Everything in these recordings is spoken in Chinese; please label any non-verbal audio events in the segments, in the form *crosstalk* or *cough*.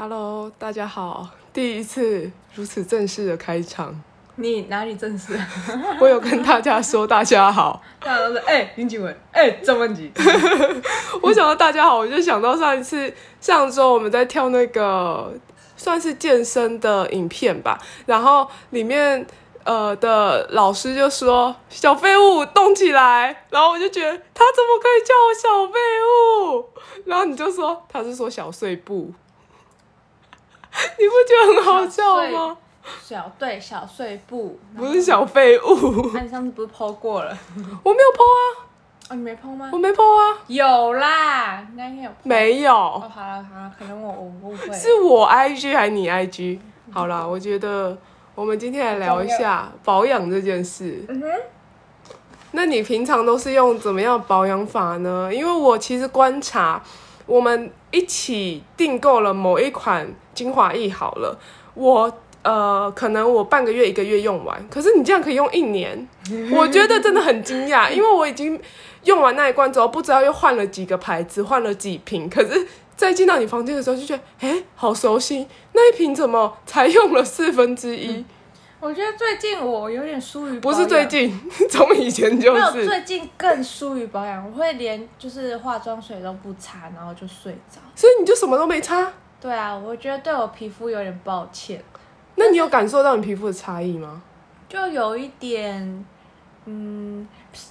Hello，大家好，第一次如此正式的开场，你哪里正式？*laughs* 我有跟大家说大家好，大家都是哎林景文，哎郑文吉，*laughs* 我想到大家好，我就想到上一次上周我们在跳那个算是健身的影片吧，然后里面呃的老师就说小废物动起来，然后我就觉得他怎么可以叫我小废物？然后你就说他是说小碎步，*laughs* 你不觉得很好笑吗？小对小碎步，不是小废物，那 *laughs* 你上次不是剖过了？*laughs* 我没有 PO 啊，哦，你没剖吗我？没 PO 啊，有啦，那天有。没有。哦，好了好了，可能我我误会了。是我 IG 还是你 IG？好啦，我觉得我们今天来聊一下保养这件事。嗯哼，那你平常都是用怎么样保养法呢？因为我其实观察，我们一起订购了某一款精华液，好了，我呃，可能我半个月一个月用完，可是你这样可以用一年，*laughs* 我觉得真的很惊讶，因为我已经用完那一罐之后，不知道又换了几个牌子，换了几瓶，可是。再进到你房间的时候，就觉得哎、好熟悉，那一瓶怎么才用了四分之一？我觉得最近我有点疏于，不是最，近，*laughs* 从以前就没有是。最近更疏于保养，我会连就是化妆水都不擦，然后就睡着。所以你就什么都没擦？对啊，我觉得对我皮肤有点抱歉。那你有感受到你皮肤的差异吗？就有一点，嗯，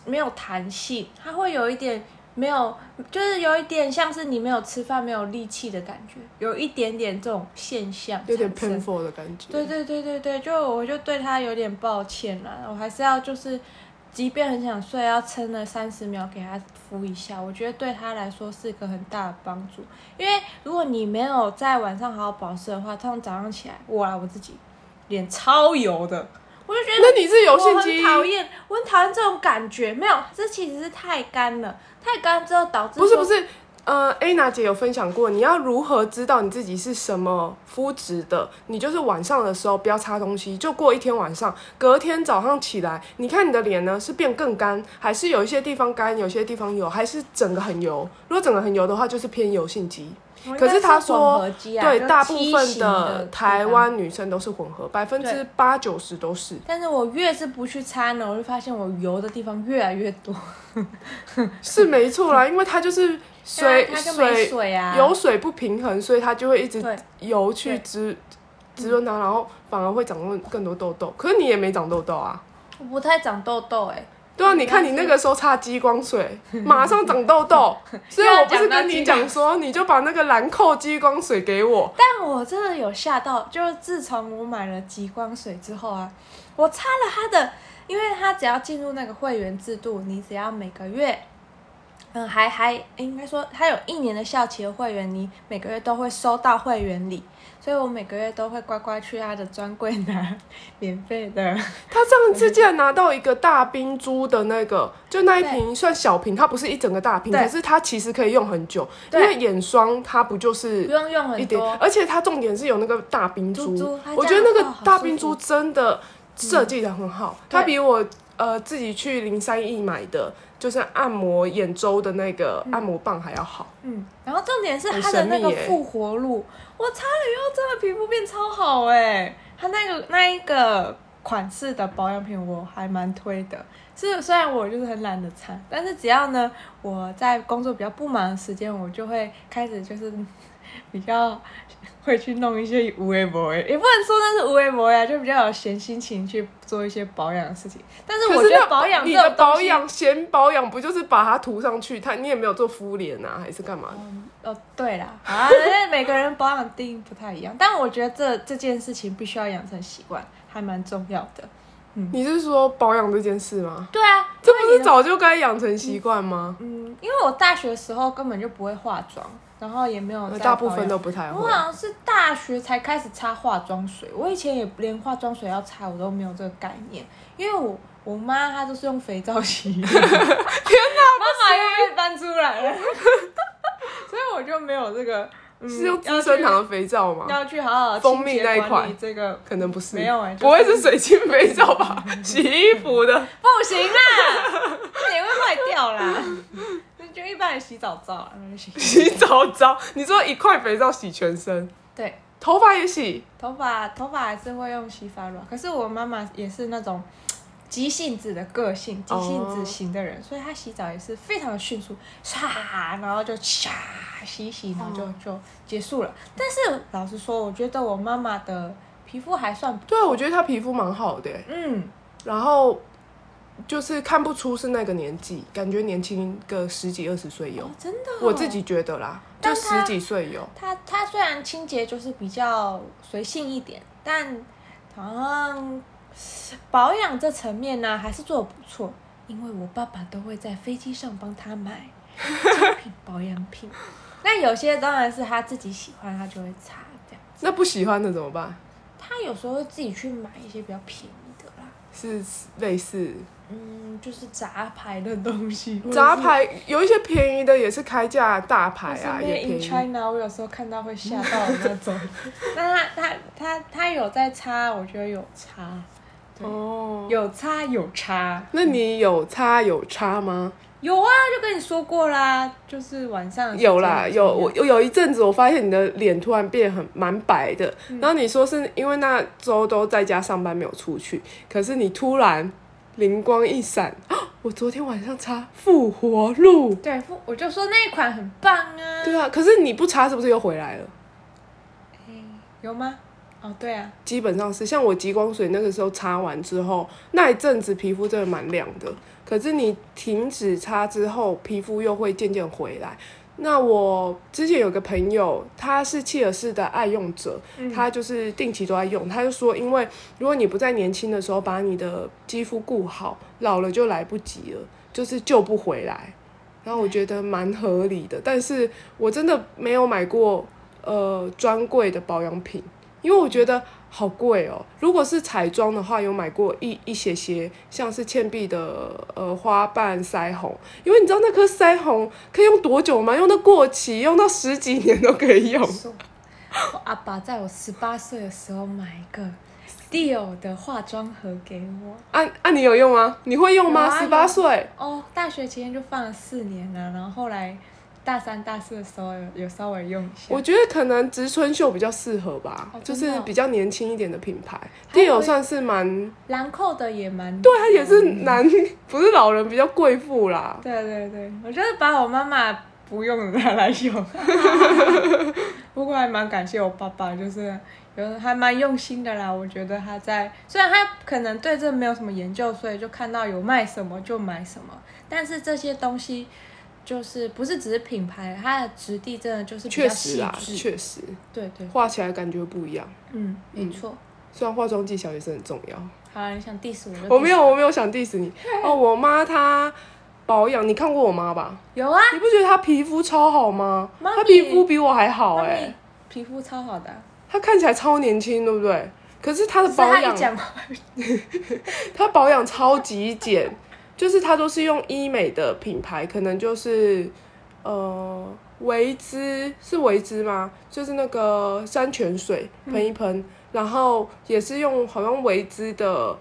没有弹性，它会有一点没有，就是有一点像是你没有吃饭没有力气的感觉，有一点点这种现象，有点 painful 的感觉。对对对对对，就我就对他有点抱歉啦，我还是要就是，即便很想睡，要撑了三十秒给他敷一下，我觉得对他来说是一个很大的帮助。因为如果你没有在晚上好好保湿的话，通常早上起来，我啊我自己脸超油的，我就觉得那你是油我性肌很？讨厌，我很讨厌这种感觉。没有，这其实是太干了，太干之后导致说不是不是，呃，Anna 姐有分享过，你要如何知道你自己是什么肤质的？你就是晚上的时候不要擦东西，就过一天晚上，隔天早上起来，你看你的脸呢是变更干，还是有一些地方干，有些地方油，还是整个很油？如果整个很油的话，就是偏油性肌。可是他说啊对，大部分的台湾女生都是混合，百分之八九十都是。但是我越是不去擦呢，我就发现我油的地方越来越多。是没错啦，因为它就是水水水啊，油水不平衡，所以它就会一直对油去滋滋润它，然后反而会长更更多痘痘。可是你也没长痘痘啊？我不太长痘痘哎、对啊，嗯你看你那个时候擦激光水，*laughs* 马上长痘痘，*laughs* 所以我不是跟你讲说，你就把那个兰蔻激光水给我。但我真的有吓到，就是自从我买了激光水之后啊，我擦了它的，因为它只要进入那个会员制度，你只要每个月。嗯，还还应该说，它有一年的校期的会员，你每个月都会收到会员礼，所以我每个月都会乖乖去他的专柜拿 *laughs* 免费的。*laughs* 他上次竟然拿到一个大冰珠的那个，就那一瓶算小瓶，它不是一整个大瓶，可是它其实可以用很久，因对为眼霜它不就是不用用一点很多，，而且它重点是有那个大冰珠，珠珠我觉得那个大冰珠真的设计的很好，它比我呃自己去零三亿买的，就是按摩眼周的那个按摩棒还要好。嗯，然后重点是它的那个复活露，我擦了以后真的皮肤变超好哎！它那个那一个款式的保养品我还蛮推的，是虽然我就是很懒得擦，但是只要呢我在工作比较不忙的时间，我就会开始就是 *laughs* 比较会去弄一些无为博也不能说那是无为博呀，就比较有闲心情去做一些保养的事情。但是我觉得保养你的保养嫌保养不就是把它涂上去？它你也没有做敷脸啊，还是干嘛？哦，对啦，啊，因 *laughs* 为每个人保养定义不太一样，但我觉得这这件事情必须要养成习惯，还蛮重要的。嗯你是说保养这件事吗？对啊，这不是早就该养成习惯吗？嗯，因为我大学的时候根本就不会化妆，然后也没有在大部分都不太会。我好像是大学才开始擦化妆水，我以前也连化妆水要擦我都没有这个概念，因为我我妈她都是用肥皂洗脸，*laughs* *laughs* 天哪，妈妈又被搬出来了，*laughs* 所以我就没有这个，嗯、是用资生堂的肥皂吗？要去好好蜂蜜那一款这个可能不是，没有欸不会是水晶肥皂吧？*laughs* 洗衣服的。不行啦，脸会坏掉啦。那就一般的洗澡皂啊，洗。洗澡皂，你说一块肥皂洗全身，对，头发也洗，头发头发还是会用洗发乳啊，可是我妈妈也是那种急性子的个性，急性子型的人，所以他洗澡也是非常的迅速，唰，然后就唰洗洗，然后就、就结束了。但是老实说，我觉得我妈妈的皮肤还算不对啊，我觉得她皮肤蛮好的欸，嗯，然后就是看不出是那个年纪，感觉年轻个十几二十岁有。哦，，真的哦、我自己觉得啦，就十几岁有。她她虽然清洁就是比较随性一点，但好像保养这层面呢、还是做的不错。因为我爸爸都会在飞机上帮他买 *laughs* 精品保养品，那有些当然是他自己喜欢，他就会擦这样。那不喜欢的怎么办？他有时候会自己去买一些比较便宜的啦，是类似嗯，就是杂牌的东西，*laughs* 杂牌，有一些便宜的也是开价大牌啊也 in 便宜。China，我有时候看到会吓到的那种。*laughs* 那他他他他有在擦，我觉得有擦，对哦，有擦有擦。那你有擦有擦吗？有啊，就跟你说过啦，就是晚上有啦，有我有有一阵子，我发现你的脸突然变很蛮白的，嗯然后你说是因为那周都在家上班没有出去，可是你突然灵光一闪，啊我昨天晚上擦复活露，对，我就说那一款很棒啊。对啊，可是你不擦是不是又回来了？有吗？哦，对啊，基本上是像我极光水那个时候擦完之后，那一阵子皮肤真的蛮亮的。可是你停止擦之后，皮肤又会渐渐回来。那我之前有个朋友，他是切尔氏的爱用者，他就是定期都在用。他就说，因为如果你不在年轻的时候把你的肌肤顾好，老了就来不及了，就是救不回来。然后我觉得蛮合理的，但是我真的没有买过呃专柜的保养品，因为我觉得好贵哦。如果是彩妆的话，有买过一一些些，像是倩碧的呃花瓣腮红，因为你知道那颗腮红可以用多久吗？用到过期，用到十几年都可以用。*laughs* 我阿爸在我十八岁的时候买一个 Dior 的化妆盒给我。啊啊，你有用吗？你会用吗？十八岁，哦，大学期间就放了四年了，然后后来大三、大四的时候有有稍微用一下。我觉得可能植村秀比较适合吧，就是比较年轻一点的品牌。店有算是蛮，兰蔻的也蛮对，它也是男，不是老人，比较贵妇啦。对对对，我就是把我妈妈不用的拿来用。*laughs* 不过还蛮感谢我爸爸，就是有还蛮用心的啦。我觉得他在虽然他可能对这没有什么研究，所以就看到有卖什么就买什么，但是这些东西就是不是只是品牌，它的质地真的就是比确实啊，致。确实对对，画起来感觉不一样。嗯，没错。虽然化妆技巧也是很重要。好了，你想 diss 我就我没有，我没有想 diss 你。哦，我妈她保养，你看过我妈吧？有啊，你不觉得她皮肤超好吗？她皮肤比我还好哎、皮肤超好的啊、她看起来超年轻，对不对？可是她的保养 *laughs* 她保养超级简，就是它都是用医美的品牌，可能就是呃维姿是维姿吗？就是那个山泉水喷一喷，然后也是用好像维姿的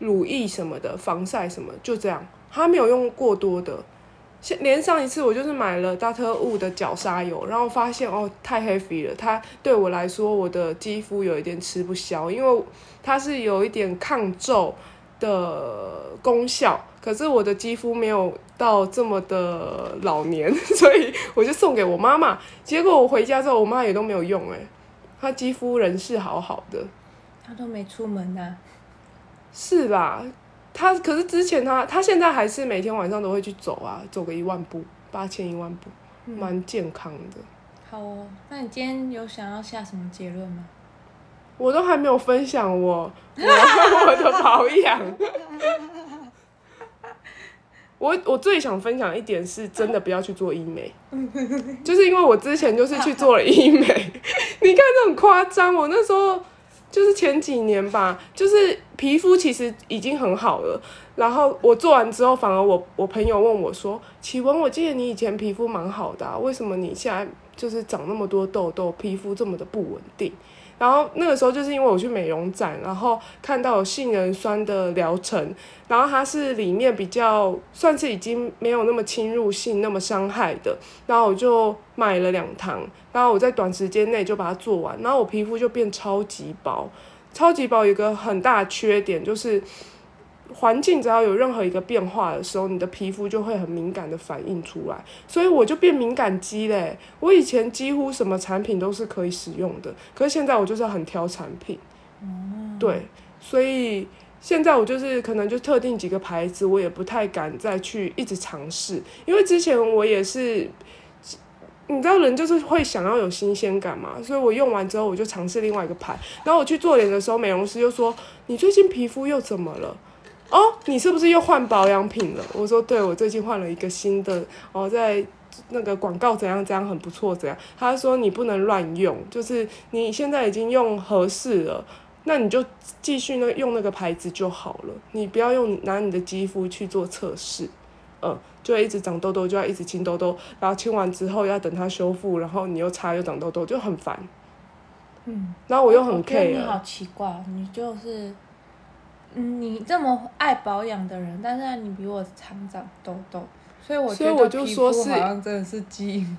乳液什么的防晒什么，就这样，它没有用过多的。像连上一次我就是买了大特务的角鲨油，然后发现哦太 heavy 了，它对我来说我的肌肤有一点吃不消，因为它是有一点抗皱的功效，可是我的肌肤没有到这么的老年，*laughs* 所以我就送给我妈妈。结果我回家之后，我妈也都没有用、欸，哎，她肌肤仍是好好的，她都没出门呐、是啦。她可是之前她她现在还是每天晚上都会去走啊，走个一万步，八千一万步，蛮健康的。好哦，那你今天有想要下什么结论吗？我都还没有分享我我 *laughs* 我的保养。*laughs* 我我最想分享一点是真的不要去做医美，就是因为我之前就是去做了医美，*laughs* 你看这很夸张。我那时候就是前几年吧，就是皮肤其实已经很好了，然后我做完之后，反而我我朋友问我说：“启文，我记得你以前皮肤蛮好的、啊，为什么你现在就是长那么多痘痘，皮肤这么的不稳定。然后那个时候就是因为我去美容展，然后看到有杏仁酸的疗程，然后它是里面比较算是已经没有那么侵入性、那么伤害的，然后我就买了两堂，然后我在短时间内就把它做完，然后我皮肤就变超级薄，超级薄有一个很大的缺点就是。环境只要有任何一个变化的时候，你的皮肤就会很敏感的反应出来，所以我就变敏感肌嘞。我以前几乎什么产品都是可以使用的，可是现在我就是很挑产品。对，所以现在我就是可能就特定几个牌子，我也不太敢再去一直尝试，因为之前我也是，你知道人就是会想要有新鲜感嘛，所以我用完之后我就尝试另外一个牌，然后我去做脸的时候，美容师就说你最近皮肤又怎么了？哦，你是不是又换保养品了？我说对，我最近换了一个新的哦，在那个广告怎样怎样很不错怎样。他说你不能乱用，就是你现在已经用合适了，那你就继续那用那个牌子就好了，你不要用拿你的肌肤去做测试，嗯，就会一直长痘痘，就要一直清痘痘，然后清完之后要等它修复，然后你又擦又长痘痘，就很烦。嗯，然后我又很 care，你好奇怪，你就是，嗯，你这么爱保养的人，但是你比我常长痘痘，所以我觉得所以我就皮肤说是好像真的是基因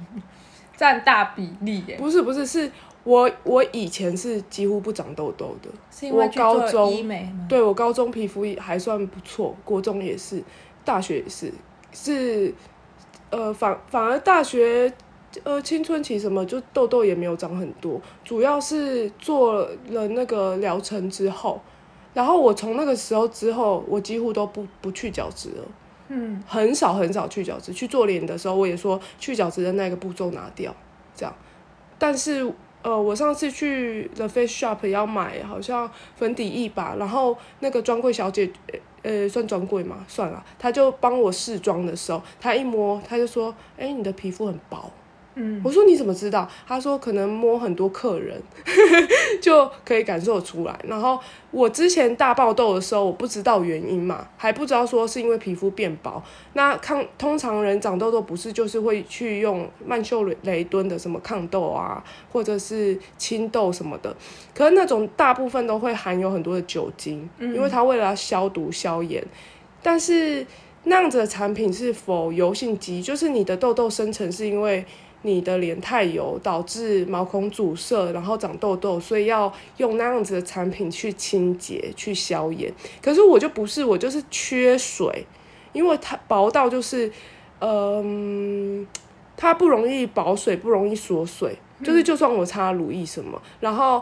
占大比例耶，不是不是，是我我以前是几乎不长痘痘的。是因为我高中医美吗？对我高中皮肤还算不错，国中也是，大学也是，是呃反反而大学呃青春期什么就痘痘也没有长很多，主要是做了那个疗程之后，然后我从那个时候之后，我几乎都不不去角质了。嗯，很少很少去角质，去做脸的时候我也说去角质的那个步骤拿掉，这样。但是呃，我上次去 The Face Shop 要买好像粉底液吧，然后那个专柜小姐，呃呃，算专柜嘛，算了，她就帮我试妆的时候，她一摸，她就说：“哎、你的皮肤很薄。”嗯，我说你怎么知道？他说可能摸很多客人 *laughs* 就可以感受出来。然后我之前大爆痘的时候，我不知道原因嘛，还不知道说是因为皮肤变薄。那抗通常人长痘痘不是就是会去用曼秀雷敦的什么抗痘啊，或者是清痘什么的，可是那种大部分都会含有很多的酒精，因为它为了要消毒消炎，但是。那样子的产品是否油性肌，就是你的痘痘生成是因为你的脸太油导致毛孔阻塞，然后长痘痘，所以要用那样子的产品去清洁、去消炎。可是我就不是，我就是缺水，因为它薄到就是，嗯、它不容易保水，不容易锁水，就是就算我擦乳液什么，然后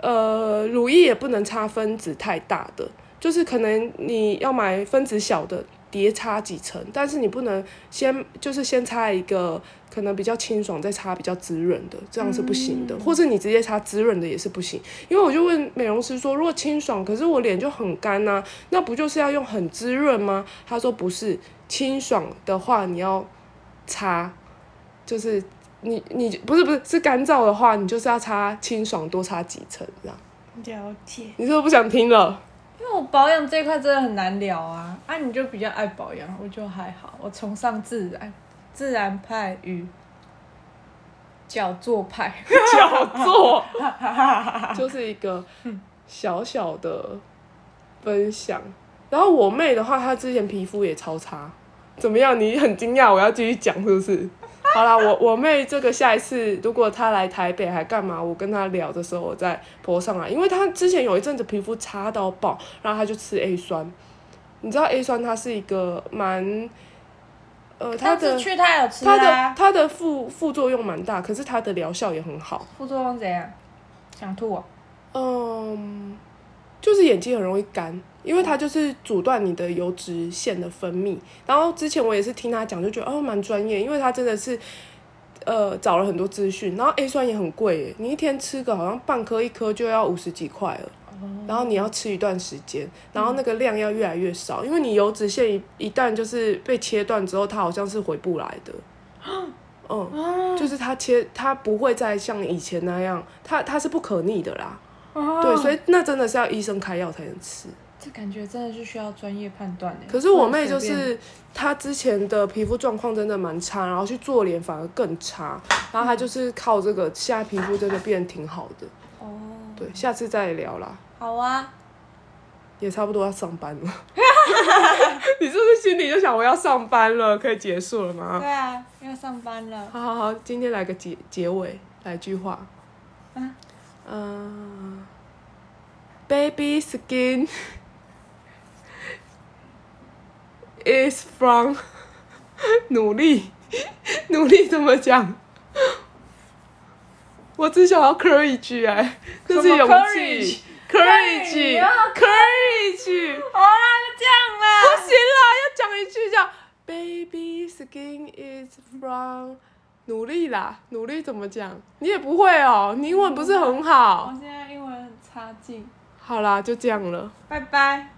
呃，乳液也不能擦分子太大的，就是可能你要买分子小的。叠擦几层，但是你不能先就是先擦一个可能比较清爽，再擦比较滋润的，这样是不行的。或者你直接擦滋润的也是不行，因为我就问美容师说，如果清爽，可是我脸就很干呐、那不就是要用很滋润吗？他说不是，清爽的话你要擦，就是你你不是不是是干燥的话，你就是要擦清爽多擦几层这样。了解。你是不是不想听了？因为我保养这一块真的很难聊啊，啊，你就比较爱保养，我就还好，我崇尚自然，自然派与脚做派。脚做，*laughs* 就是一个小小的分享。然后我妹的话，她之前皮肤也超差，怎么样？你很惊讶，我要继续讲是不是？好啦，我我妹这个下一次如果她来台北还干嘛，我跟她聊的时候我再泼上来，因为她之前有一阵子皮肤差到爆，然后她就吃 A 酸。你知道 A 酸它是一个蛮，呃，它的它的啊，它的副副作用蛮大，可是它的疗效也很好。副作用怎样？想吐啊？嗯，就是眼睛很容易干，因为它就是阻断你的油脂腺的分泌。然后之前我也是听他讲，就觉得哦蛮专业，因为他真的是呃找了很多资讯。然后 A 酸也很贵耶，你一天吃个好像半颗一颗就要五十几块了。然后你要吃一段时间，然后那个量要越来越少，因为你油脂腺一一旦就是被切断之后，它好像是回不来的。嗯，就是它切，它不会再像以前那样，它它是不可逆的啦。对，所以那真的是要医生开药才能吃。这感觉真的是需要专业判断哎。可是我妹就是她之前的皮肤状况真的蛮差，然后去做脸反而更差，然后她就是靠这个，现在皮肤真的变得挺好的。哦，对，下次再聊啦，好啊，也差不多要上班了。*laughs* 你是不是心里就想我要上班了，可以结束了吗？对啊，要上班了。好好好，今天来个结结尾，来句话。嗯嗯、b a b y skin is from 努力，努力怎么讲？我只想要 courage 哎，这是勇气，courage 啊 courage。好啦，就这样不。行啦，要讲一句叫 “baby skin is from”，努力啦，努力怎么讲？你也不会哦，你英文不是很好我。现在英文很差劲。好啦，就这样了。拜拜。